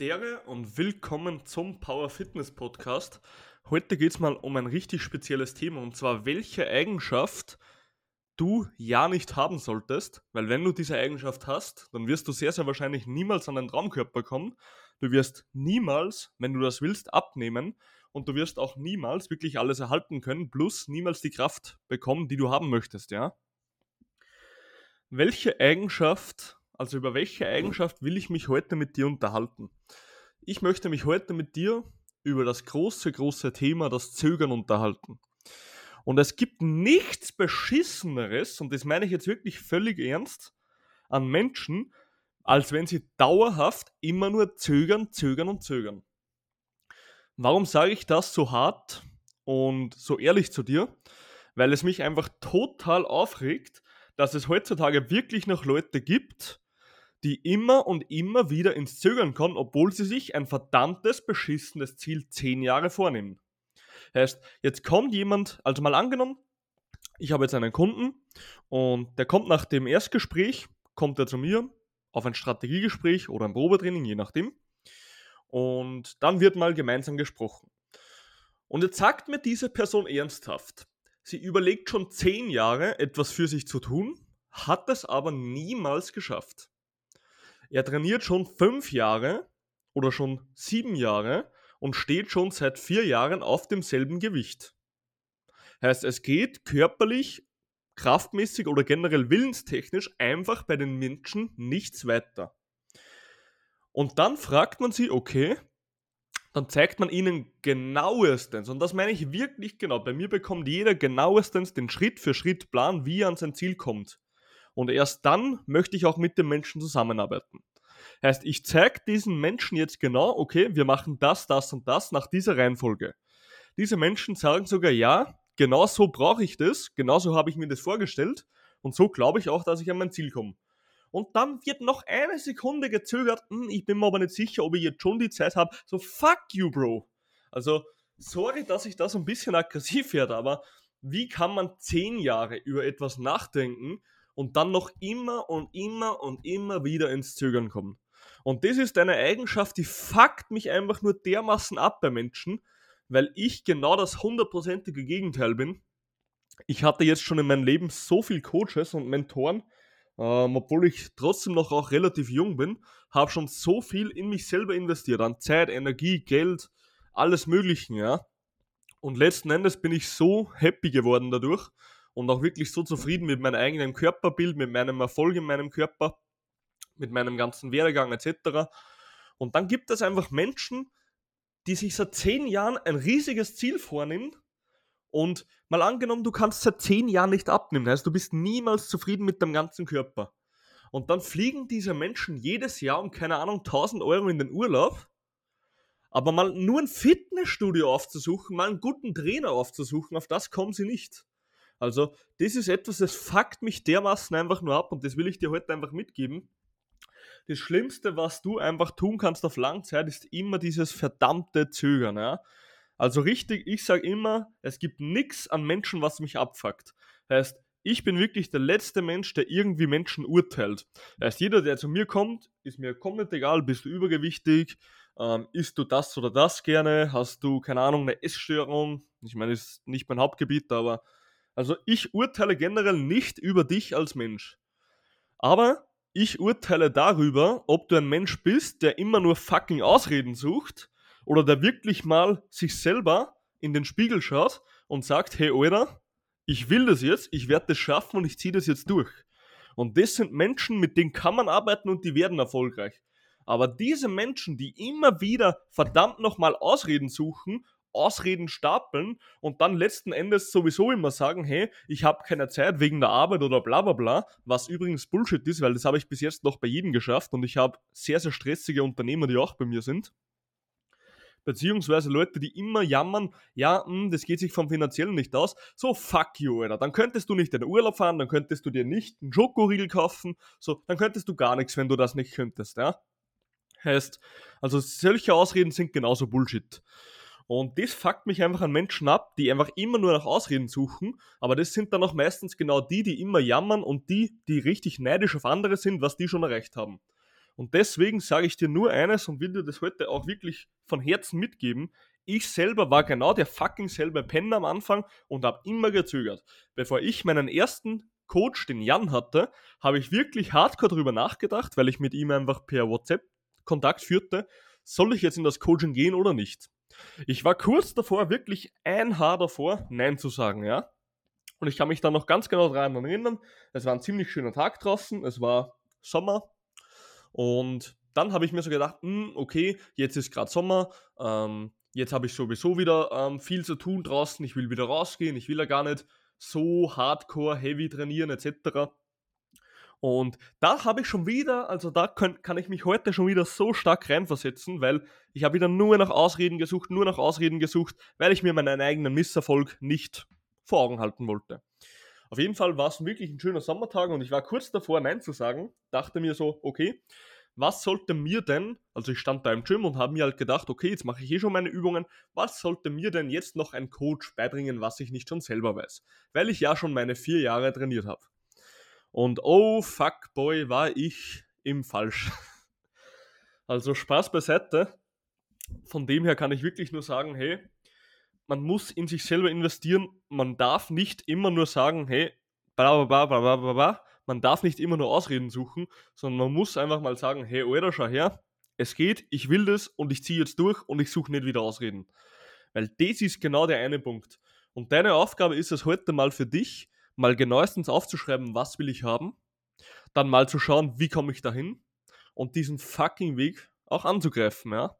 Dere und willkommen zum Power Fitness Podcast. Heute geht es mal um ein richtig spezielles Thema und zwar welche Eigenschaft du ja nicht haben solltest, weil wenn du diese Eigenschaft hast, dann wirst du sehr, sehr wahrscheinlich niemals an deinen Traumkörper kommen. Du wirst niemals, wenn du das willst, abnehmen und du wirst auch niemals wirklich alles erhalten können, plus niemals die Kraft bekommen, die du haben möchtest, ja? Welche Eigenschaft also über welche Eigenschaft will ich mich heute mit dir unterhalten? Ich möchte mich heute mit dir über das große, große Thema, das Zögern unterhalten. Und es gibt nichts Beschisseneres, und das meine ich jetzt wirklich völlig ernst, an Menschen, als wenn sie dauerhaft immer nur zögern, zögern und zögern. Warum sage ich das so hart und so ehrlich zu dir? Weil es mich einfach total aufregt, dass es heutzutage wirklich noch Leute gibt, die immer und immer wieder ins Zögern kommen, obwohl sie sich ein verdammtes, beschissenes Ziel zehn Jahre vornehmen. Heißt, jetzt kommt jemand, also mal angenommen, ich habe jetzt einen Kunden und der kommt nach dem Erstgespräch, kommt er zu mir auf ein Strategiegespräch oder ein Probetraining, je nachdem. Und dann wird mal gemeinsam gesprochen. Und jetzt sagt mir diese Person ernsthaft, sie überlegt schon zehn Jahre, etwas für sich zu tun, hat es aber niemals geschafft. Er trainiert schon fünf Jahre oder schon sieben Jahre und steht schon seit vier Jahren auf demselben Gewicht. Heißt, es geht körperlich, kraftmäßig oder generell willenstechnisch einfach bei den Menschen nichts weiter. Und dann fragt man sie, okay, dann zeigt man ihnen genauestens, und das meine ich wirklich genau, bei mir bekommt jeder genauestens den Schritt für Schritt Plan, wie er an sein Ziel kommt. Und erst dann möchte ich auch mit dem Menschen zusammenarbeiten. Heißt, ich zeige diesen Menschen jetzt genau, okay, wir machen das, das und das nach dieser Reihenfolge. Diese Menschen sagen sogar, ja, genau so brauche ich das, genau so habe ich mir das vorgestellt und so glaube ich auch, dass ich an mein Ziel komme. Und dann wird noch eine Sekunde gezögert, hm, ich bin mir aber nicht sicher, ob ich jetzt schon die Zeit habe. So, fuck you, Bro. Also, sorry, dass ich da so ein bisschen aggressiv werde, aber wie kann man zehn Jahre über etwas nachdenken und dann noch immer und immer und immer wieder ins Zögern kommen. Und das ist eine Eigenschaft, die fuckt mich einfach nur dermaßen ab bei Menschen, weil ich genau das hundertprozentige Gegenteil bin. Ich hatte jetzt schon in meinem Leben so viel Coaches und Mentoren, ähm, obwohl ich trotzdem noch auch relativ jung bin, habe schon so viel in mich selber investiert, an Zeit, Energie, Geld, alles Mögliche, ja. Und letzten Endes bin ich so happy geworden dadurch, und auch wirklich so zufrieden mit meinem eigenen Körperbild, mit meinem Erfolg in meinem Körper, mit meinem ganzen Werdegang etc. Und dann gibt es einfach Menschen, die sich seit zehn Jahren ein riesiges Ziel vornehmen und mal angenommen, du kannst seit zehn Jahren nicht abnehmen, heißt du bist niemals zufrieden mit deinem ganzen Körper. Und dann fliegen diese Menschen jedes Jahr um keine Ahnung 1000 Euro in den Urlaub, aber mal nur ein Fitnessstudio aufzusuchen, mal einen guten Trainer aufzusuchen, auf das kommen sie nicht. Also, das ist etwas, das fuckt mich dermaßen einfach nur ab und das will ich dir heute einfach mitgeben. Das Schlimmste, was du einfach tun kannst auf Langzeit, ist immer dieses verdammte Zögern. Ja? Also richtig, ich sage immer, es gibt nichts an Menschen, was mich abfuckt. Heißt, ich bin wirklich der letzte Mensch, der irgendwie Menschen urteilt. Heißt, jeder, der zu mir kommt, ist mir komplett egal, bist du übergewichtig, ähm, isst du das oder das gerne, hast du, keine Ahnung, eine Essstörung. Ich meine, ist nicht mein Hauptgebiet, aber also ich urteile generell nicht über dich als Mensch. Aber ich urteile darüber, ob du ein Mensch bist, der immer nur fucking Ausreden sucht oder der wirklich mal sich selber in den Spiegel schaut und sagt, hey Alter, ich will das jetzt, ich werde das schaffen und ich ziehe das jetzt durch. Und das sind Menschen, mit denen kann man arbeiten und die werden erfolgreich. Aber diese Menschen, die immer wieder verdammt nochmal Ausreden suchen Ausreden stapeln und dann letzten Endes sowieso immer sagen, hey, ich habe keine Zeit wegen der Arbeit oder bla bla bla, was übrigens Bullshit ist, weil das habe ich bis jetzt noch bei jedem geschafft und ich habe sehr, sehr stressige Unternehmer, die auch bei mir sind. Beziehungsweise Leute, die immer jammern, ja, mh, hm, das geht sich vom Finanziellen nicht aus. So, fuck you, Alter. Dann könntest du nicht in den Urlaub fahren, dann könntest du dir nicht einen Schokoriegel kaufen, so, dann könntest du gar nichts, wenn du das nicht könntest, ja. Heißt, also solche Ausreden sind genauso Bullshit. Und das fuckt mich einfach an Menschen ab, die einfach immer nur nach Ausreden suchen. Aber das sind dann auch meistens genau die, die immer jammern und die, die richtig neidisch auf andere sind, was die schon erreicht haben. Und deswegen sage ich dir nur eines und will dir das heute auch wirklich von Herzen mitgeben. Ich selber war genau der fucking selbe Penner am Anfang und habe immer gezögert. Bevor ich meinen ersten Coach, den Jan hatte, habe ich wirklich hardcore darüber nachgedacht, weil ich mit ihm einfach per WhatsApp Kontakt führte, soll ich jetzt in das Coaching gehen oder nicht? Ich war kurz davor, wirklich ein Haar davor, Nein zu sagen, ja. Und ich kann mich da noch ganz genau daran erinnern. Es war ein ziemlich schöner Tag draußen, es war Sommer. Und dann habe ich mir so gedacht, hm, okay, jetzt ist gerade Sommer, ähm, jetzt habe ich sowieso wieder ähm, viel zu tun draußen, ich will wieder rausgehen, ich will ja gar nicht so hardcore, heavy trainieren etc. Und da habe ich schon wieder, also da kann, kann ich mich heute schon wieder so stark reinversetzen, weil ich habe wieder nur nach Ausreden gesucht, nur nach Ausreden gesucht, weil ich mir meinen eigenen Misserfolg nicht vor Augen halten wollte. Auf jeden Fall war es wirklich ein schöner Sommertag und ich war kurz davor, Nein zu sagen. Dachte mir so, okay, was sollte mir denn, also ich stand da im Gym und habe mir halt gedacht, okay, jetzt mache ich eh schon meine Übungen, was sollte mir denn jetzt noch ein Coach beibringen, was ich nicht schon selber weiß? Weil ich ja schon meine vier Jahre trainiert habe. Und oh fuck boy, war ich im Falsch. Also Spaß beiseite. Von dem her kann ich wirklich nur sagen, hey, man muss in sich selber investieren. Man darf nicht immer nur sagen, hey, bla bla bla bla bla bla. Man darf nicht immer nur Ausreden suchen, sondern man muss einfach mal sagen, hey, Alter, schau her, es geht, ich will das und ich ziehe jetzt durch und ich suche nicht wieder Ausreden. Weil das ist genau der eine Punkt. Und deine Aufgabe ist es heute mal für dich, mal genauestens aufzuschreiben, was will ich haben, dann mal zu schauen, wie komme ich dahin und diesen fucking Weg auch anzugreifen, ja.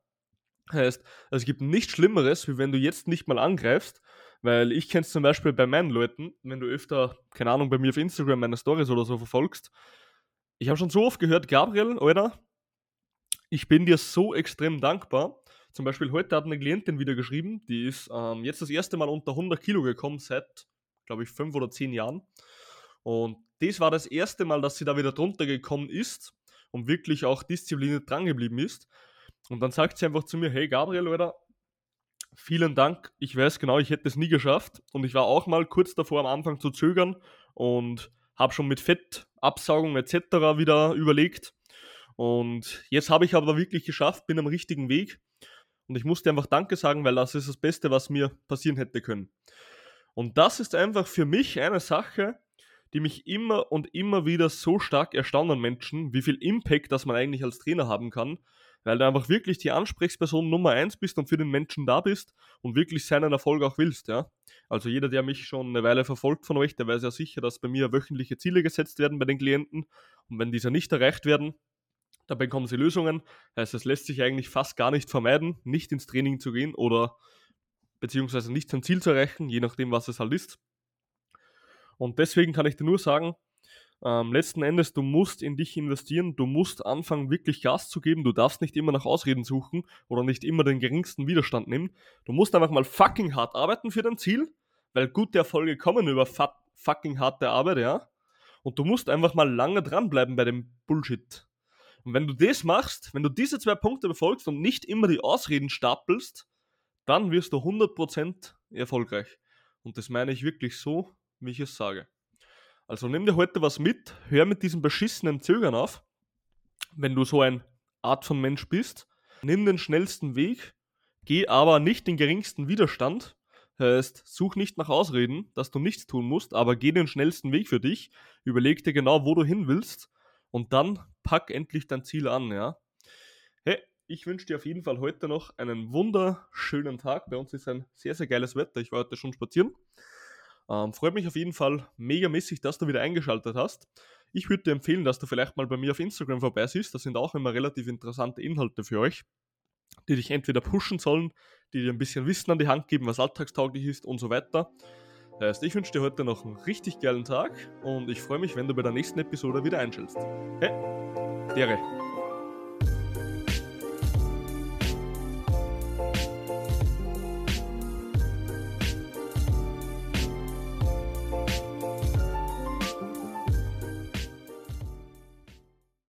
Heißt, es gibt nichts Schlimmeres, wie wenn du jetzt nicht mal angreifst, weil ich kenne es zum Beispiel bei meinen Leuten, wenn du öfter, keine Ahnung, bei mir auf Instagram meine Stories oder so verfolgst. Ich habe schon so oft gehört, Gabriel, Alter, ich bin dir so extrem dankbar. Zum Beispiel heute hat eine Klientin wieder geschrieben, die ist ähm, jetzt das erste Mal unter 100 Kilo gekommen seit glaube ich, fünf oder zehn Jahren. Und das war das erste Mal, dass sie da wieder drunter gekommen ist und wirklich auch diszipliniert dran geblieben ist. Und dann sagt sie einfach zu mir, hey Gabriel, oder vielen Dank, ich weiß genau, ich hätte es nie geschafft. Und ich war auch mal kurz davor am Anfang zu zögern und habe schon mit Fettabsaugung etc. wieder überlegt. Und jetzt habe ich aber wirklich geschafft, bin am richtigen Weg. Und ich musste einfach Danke sagen, weil das ist das Beste, was mir passieren hätte können. Und das ist einfach für mich eine Sache, die mich immer und immer wieder so stark erstaunt an Menschen, wie viel Impact das man eigentlich als Trainer haben kann, weil du einfach wirklich die Ansprechperson Nummer eins bist und für den Menschen da bist und wirklich seinen Erfolg auch willst, ja. Also jeder, der mich schon eine Weile verfolgt von euch, der weiß ja sicher, dass bei mir wöchentliche Ziele gesetzt werden bei den Klienten und wenn diese nicht erreicht werden, dann bekommen sie Lösungen. Heißt, es lässt sich eigentlich fast gar nicht vermeiden, nicht ins Training zu gehen oder beziehungsweise nicht sein Ziel zu erreichen, je nachdem, was es halt ist. Und deswegen kann ich dir nur sagen, ähm, letzten Endes, du musst in dich investieren, du musst anfangen, wirklich Gas zu geben, du darfst nicht immer nach Ausreden suchen oder nicht immer den geringsten Widerstand nehmen. Du musst einfach mal fucking hart arbeiten für dein Ziel, weil gute Erfolge kommen über fucking harte Arbeit, ja. Und du musst einfach mal lange dranbleiben bei dem Bullshit. Und wenn du das machst, wenn du diese zwei Punkte befolgst und nicht immer die Ausreden stapelst, dann wirst du 100% erfolgreich. Und das meine ich wirklich so, wie ich es sage. Also nimm dir heute was mit, hör mit diesem beschissenen Zögern auf, wenn du so ein Art von Mensch bist. Nimm den schnellsten Weg, geh aber nicht den geringsten Widerstand. Heißt, such nicht nach Ausreden, dass du nichts tun musst, aber geh den schnellsten Weg für dich, überleg dir genau, wo du hin willst und dann pack endlich dein Ziel an, ja. Hey, ich wünsche dir auf jeden Fall heute noch einen wunderschönen Tag. Bei uns ist ein sehr, sehr geiles Wetter. Ich war heute schon spazieren. Ähm, freut mich auf jeden Fall megamäßig, dass du wieder eingeschaltet hast. Ich würde dir empfehlen, dass du vielleicht mal bei mir auf Instagram vorbeisiehst. Das sind auch immer relativ interessante Inhalte für euch, die dich entweder pushen sollen, die dir ein bisschen Wissen an die Hand geben, was alltagstauglich ist und so weiter. Das heißt, ich wünsche dir heute noch einen richtig geilen Tag und ich freue mich, wenn du bei der nächsten Episode wieder einschaltest. Hey, Dere.